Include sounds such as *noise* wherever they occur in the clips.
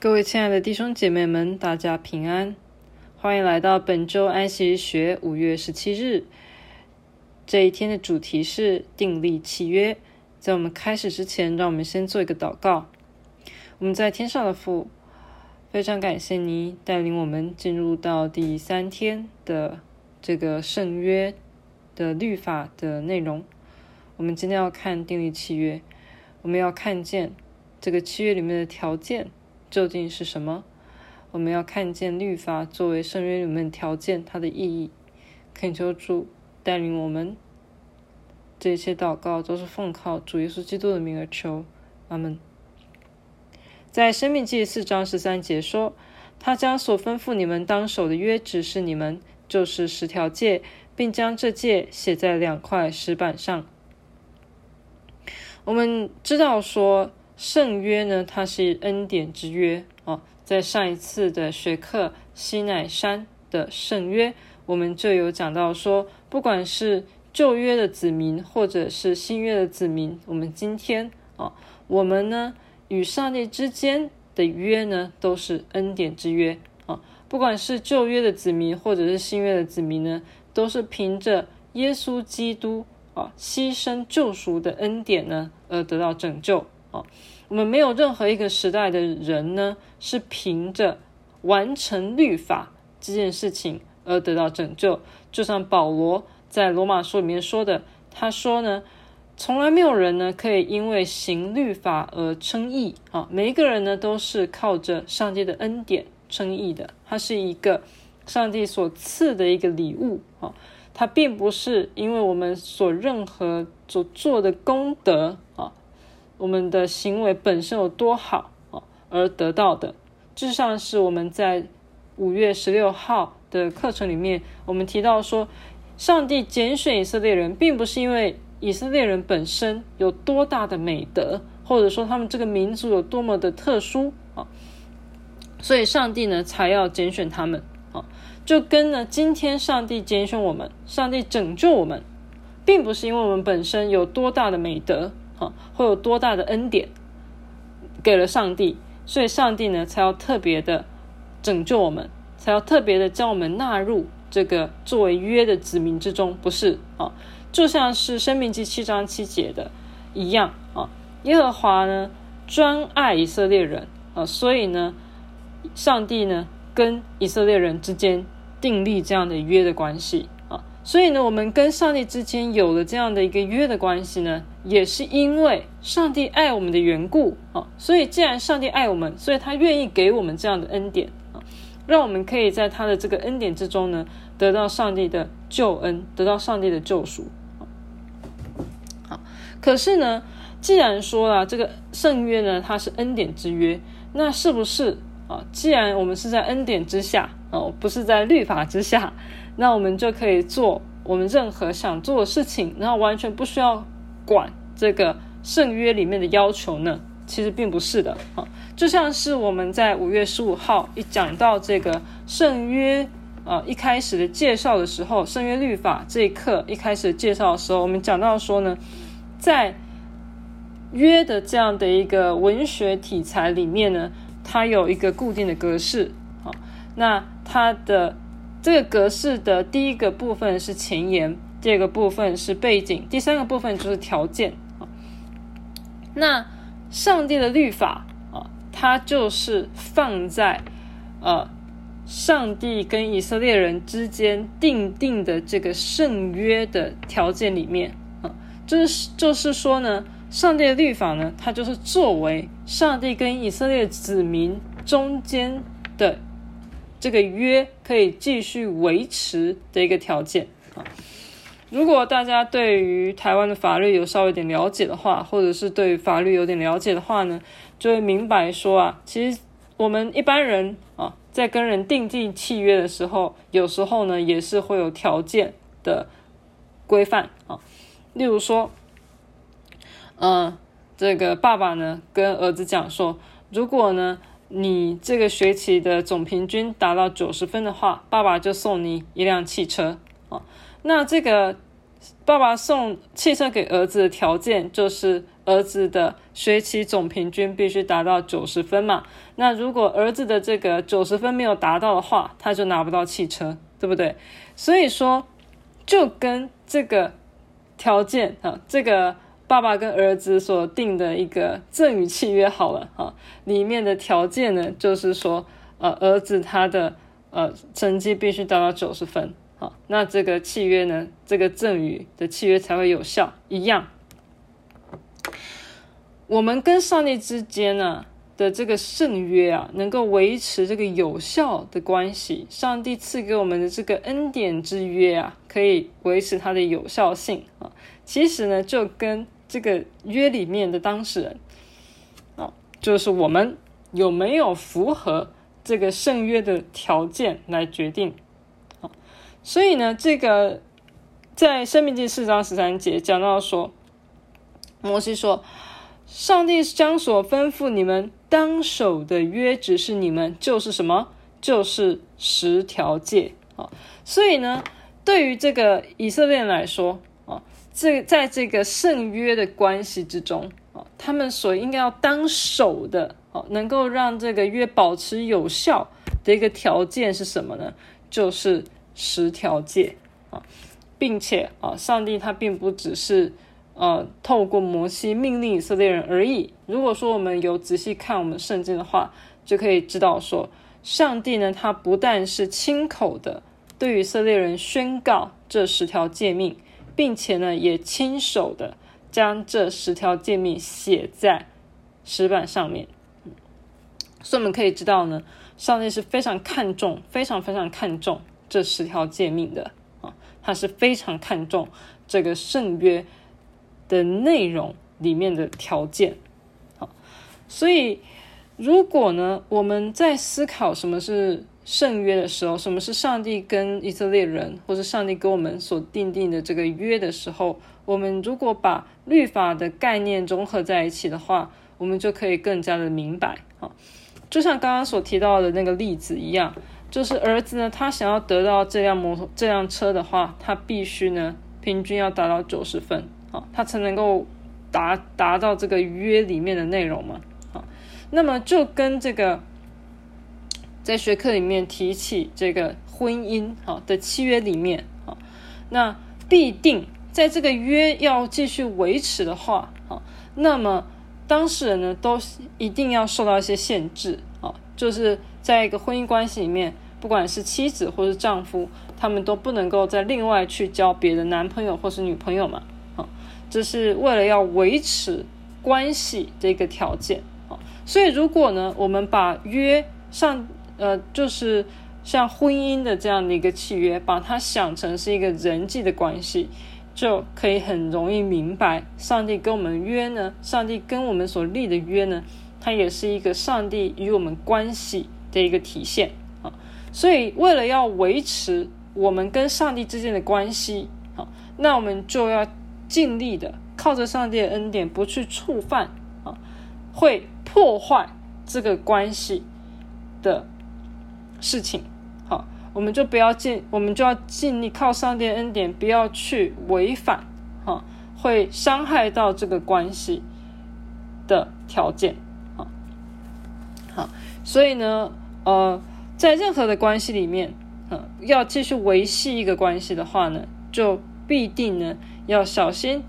各位亲爱的弟兄姐妹们，大家平安，欢迎来到本周安息日学五月十七日。这一天的主题是订立契约。在我们开始之前，让我们先做一个祷告。我们在天上的父，非常感谢你带领我们进入到第三天的这个圣约的律法的内容。我们今天要看订立契约，我们要看见这个契约里面的条件。究竟是什么？我们要看见律法作为圣约里面条件，它的意义。恳求主带领我们，这一切祷告都是奉靠主耶稣基督的名而求。阿门。在生命记四章十三节说：“他将所吩咐你们当守的约指示你们，就是十条诫，并将这诫写在两块石板上。”我们知道说。圣约呢，它是恩典之约哦。在上一次的学课西乃山的圣约，我们就有讲到说，不管是旧约的子民，或者是新约的子民，我们今天哦，我们呢与上帝之间的约呢，都是恩典之约啊。不管是旧约的子民，或者是新约的子民呢，都是凭着耶稣基督啊牺牲救赎的恩典呢，而得到拯救。啊，我们没有任何一个时代的人呢，是凭着完成律法这件事情而得到拯救。就像保罗在罗马书里面说的，他说呢，从来没有人呢可以因为行律法而称义啊，每一个人呢都是靠着上帝的恩典称义的。它是一个上帝所赐的一个礼物啊，它并不是因为我们所任何所做的功德啊。我们的行为本身有多好啊，而得到的，就像是我们在五月十六号的课程里面，我们提到说，上帝拣选以色列人，并不是因为以色列人本身有多大的美德，或者说他们这个民族有多么的特殊啊，所以上帝呢才要拣选他们啊，就跟呢今天上帝拣选我们，上帝拯救我们，并不是因为我们本身有多大的美德。啊，会有多大的恩典给了上帝，所以上帝呢才要特别的拯救我们，才要特别的将我们纳入这个作为约的子民之中，不是啊？就像是生命记七章七节的一样啊，耶和华呢专爱以色列人啊，所以呢，上帝呢跟以色列人之间订立这样的约的关系啊。所以呢，我们跟上帝之间有了这样的一个约的关系呢，也是因为上帝爱我们的缘故啊。所以，既然上帝爱我们，所以他愿意给我们这样的恩典啊，让我们可以在他的这个恩典之中呢，得到上帝的救恩，得到上帝的救赎。好，可是呢，既然说了这个圣约呢，它是恩典之约，那是不是啊？既然我们是在恩典之下哦，不是在律法之下。那我们就可以做我们任何想做的事情，然后完全不需要管这个圣约里面的要求呢？其实并不是的啊，就像是我们在五月十五号一讲到这个圣约啊一开始的介绍的时候，圣约律法这一课一开始的介绍的时候，我们讲到说呢，在约的这样的一个文学题材里面呢，它有一个固定的格式啊，那它的。这个格式的第一个部分是前言，第二个部分是背景，第三个部分就是条件。那上帝的律法啊，它就是放在呃上帝跟以色列人之间订定的这个圣约的条件里面啊，就是就是说呢，上帝的律法呢，它就是作为上帝跟以色列子民中间的。这个约可以继续维持的一个条件啊。如果大家对于台湾的法律有稍微点了解的话，或者是对法律有点了解的话呢，就会明白说啊，其实我们一般人啊，在跟人订定契约的时候，有时候呢也是会有条件的规范啊。例如说，嗯，这个爸爸呢跟儿子讲说，如果呢。你这个学期的总平均达到九十分的话，爸爸就送你一辆汽车啊。那这个爸爸送汽车给儿子的条件就是，儿子的学期总平均必须达到九十分嘛。那如果儿子的这个九十分没有达到的话，他就拿不到汽车，对不对？所以说，就跟这个条件啊，这个爸爸跟儿子所定的一个赠与契约好了啊，里面的条件呢，就是说，呃，儿子他的呃成绩必须达到九十分。好，那这个契约呢，这个赠与的契约才会有效。一样，我们跟上帝之间呢的这个圣约啊，能够维持这个有效的关系。上帝赐给我们的这个恩典之约啊，可以维持它的有效性啊。其实呢，就跟这个约里面的当事人啊，就是我们有没有符合这个圣约的条件来决定。所以呢，这个在生命记四章十三节讲到说，摩西说，上帝将所吩咐你们当守的约只是你们，就是什么？就是十条诫啊。所以呢，对于这个以色列人来说啊，这在这个圣约的关系之中啊，他们所应该要当守的啊，能够让这个约保持有效的一个条件是什么呢？就是。十条诫啊，并且啊，上帝他并不只是呃透过摩西命令以色列人而已。如果说我们有仔细看我们圣经的话，就可以知道说，上帝呢，他不但是亲口的对以色列人宣告这十条诫命，并且呢，也亲手的将这十条诫命写在石板上面。所以我们可以知道呢，上帝是非常看重，非常非常看重。这十条诫命的啊，他是非常看重这个圣约的内容里面的条件，好，所以如果呢，我们在思考什么是圣约的时候，什么是上帝跟以色列人，或者上帝跟我们所订定的这个约的时候，我们如果把律法的概念综合在一起的话，我们就可以更加的明白好，就像刚刚所提到的那个例子一样。就是儿子呢，他想要得到这辆摩托、这辆车的话，他必须呢，平均要达到九十分啊，他才能够达达到这个约里面的内容嘛。啊，那么就跟这个在学课里面提起这个婚姻啊的契约里面啊，那必定在这个约要继续维持的话啊，那么当事人呢都一定要受到一些限制，就是。在一个婚姻关系里面，不管是妻子或是丈夫，他们都不能够再另外去交别的男朋友或是女朋友嘛。啊，这是为了要维持关系的一个条件。啊，所以如果呢，我们把约上，呃，就是像婚姻的这样的一个契约，把它想成是一个人际的关系，就可以很容易明白，上帝跟我们约呢，上帝跟我们所立的约呢，它也是一个上帝与我们关系。的一个体现啊，所以为了要维持我们跟上帝之间的关系，啊，那我们就要尽力的靠着上帝的恩典，不去触犯啊，会破坏这个关系的事情，好，我们就不要尽，我们就要尽力靠上帝恩典，不要去违反，哈，会伤害到这个关系的条件，所以呢，呃，在任何的关系里面，嗯、要继续维系一个关系的话呢，就必定呢要小心，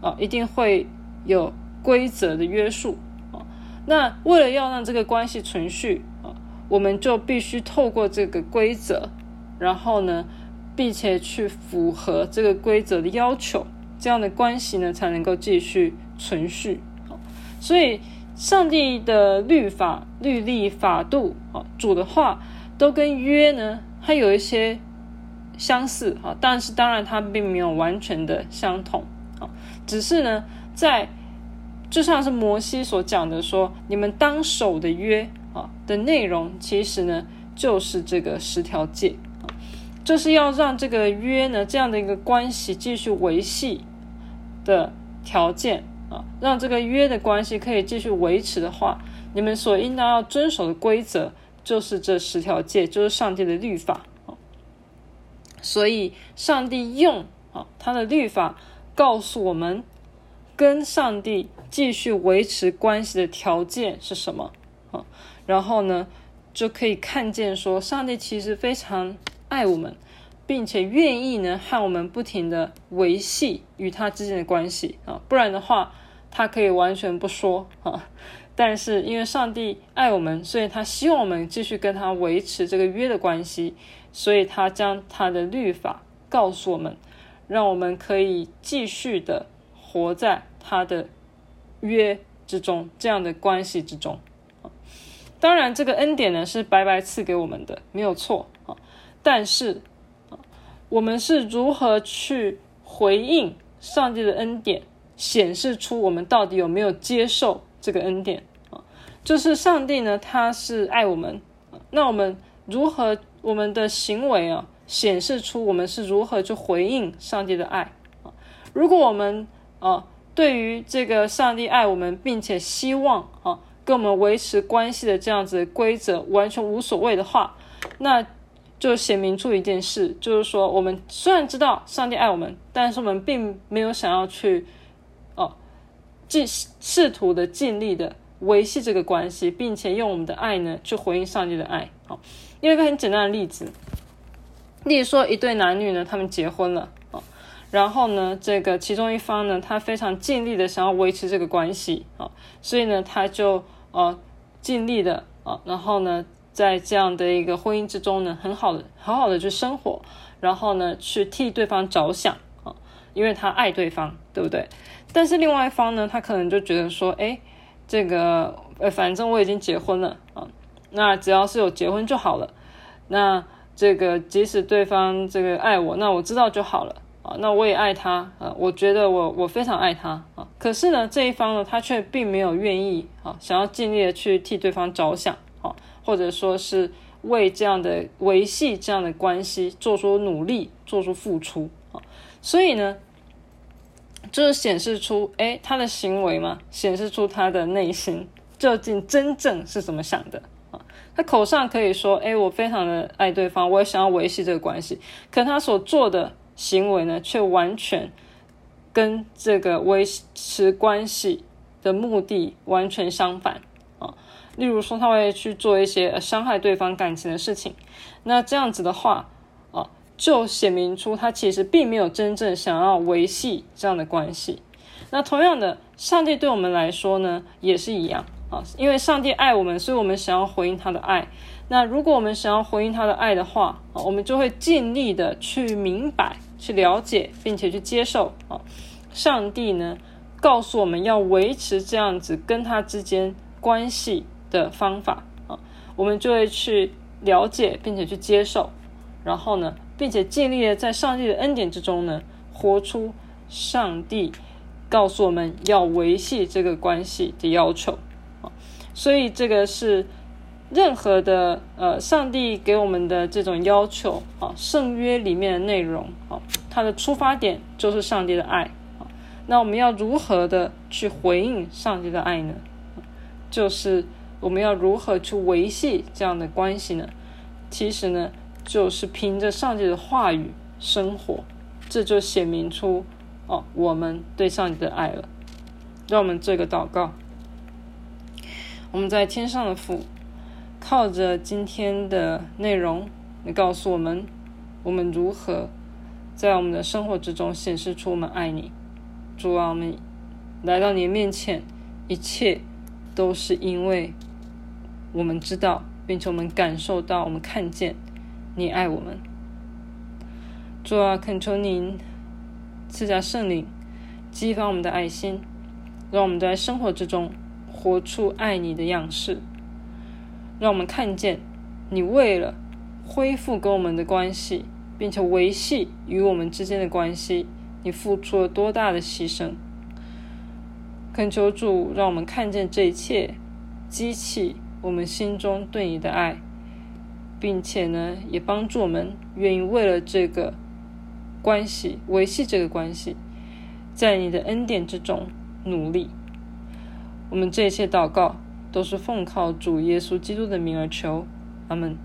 啊、一定会有规则的约束啊、那为了要让这个关系存续啊、我们就必须透过这个规则，然后呢，并且去符合这个规则的要求，这样的关系呢才能够继续存续、所以。上帝的律法、律例、法度啊，主的话都跟约呢，它有一些相似啊，但是当然它并没有完全的相同啊，只是呢，在就像是摩西所讲的说，你们当守的约啊的内容，其实呢就是这个十条诫，就是要让这个约呢这样的一个关系继续维系的条件。啊让这个约的关系可以继续维持的话，你们所应当要遵守的规则就是这十条诫，就是上帝的律法。所以，上帝用啊他的律法告诉我们跟上帝继续维持关系的条件是什么啊？然后呢，就可以看见说，上帝其实非常爱我们，并且愿意呢和我们不停的维系与他之间的关系啊。不然的话，他可以完全不说 *laughs* 啊。但是因为上帝爱我们，所以他希望我们继续跟他维持这个约的关系，所以他将他的律法告诉我们，让我们可以继续的活在他的约之中，这样的关系之中。当然，这个恩典呢是白白赐给我们的，没有错啊。但是我们是如何去回应上帝的恩典，显示出我们到底有没有接受这个恩典啊？就是上帝呢，他是爱我们，那我们如何我们的行为啊，显示出我们是如何去回应上帝的爱啊？如果我们啊，对于这个上帝爱我们，并且希望啊。跟我们维持关系的这样子的规则完全无所谓的话，那就显明出一件事，就是说，我们虽然知道上帝爱我们，但是我们并没有想要去哦，尽试图的尽力的维系这个关系，并且用我们的爱呢去回应上帝的爱。好，因为一个很简单的例子，例如说一对男女呢，他们结婚了啊，然后呢，这个其中一方呢，他非常尽力的想要维持这个关系啊，所以呢，他就。呃，尽力的啊，然后呢，在这样的一个婚姻之中呢，很好的、好好的去生活，然后呢，去替对方着想啊，因为他爱对方，对不对？但是另外一方呢，他可能就觉得说，哎，这个呃，反正我已经结婚了啊，那只要是有结婚就好了，那这个即使对方这个爱我，那我知道就好了。啊，那我也爱他啊，我觉得我我非常爱他啊。可是呢，这一方呢，他却并没有愿意啊，想要尽力的去替对方着想，或者说是为这样的维系这样的关系做出努力、做出付出啊。所以呢，就是显示出，哎，他的行为嘛，显示出他的内心究竟真正是怎么想的啊。他口上可以说，哎，我非常的爱对方，我也想要维系这个关系，可他所做的。行为呢，却完全跟这个维持关系的目的完全相反。例如说，他会去做一些伤害对方感情的事情，那这样子的话啊，就显明出他其实并没有真正想要维系这样的关系。那同样的，上帝对我们来说呢，也是一样啊，因为上帝爱我们，所以我们想要回应他的爱。那如果我们想要回应他的爱的话啊，我们就会尽力的去明白。去了解并且去接受啊，上帝呢告诉我们要维持这样子跟他之间关系的方法啊，我们就会去了解并且去接受，然后呢，并且尽力的在上帝的恩典之中呢，活出上帝告诉我们要维系这个关系的要求啊，所以这个是。任何的呃，上帝给我们的这种要求啊，圣约里面的内容啊，它的出发点就是上帝的爱啊。那我们要如何的去回应上帝的爱呢？就是我们要如何去维系这样的关系呢？其实呢，就是凭着上帝的话语生活，这就显明出哦，我们对上帝的爱了。让我们做个祷告，我们在天上的父。靠着今天的内容，你告诉我们，我们如何在我们的生活之中显示出我们爱你。主啊，我们来到你的面前，一切都是因为我们知道，并且我们感受到，我们看见你爱我们。主啊，恳求您赐下圣灵，激发我们的爱心，让我们在生活之中活出爱你的样式。让我们看见，你为了恢复跟我们的关系，并且维系与我们之间的关系，你付出了多大的牺牲。恳求主，让我们看见这一切，激起我们心中对你的爱，并且呢，也帮助我们愿意为了这个关系，维系这个关系，在你的恩典之中努力。我们这一切祷告。都是奉靠主耶稣基督的名而求，阿门。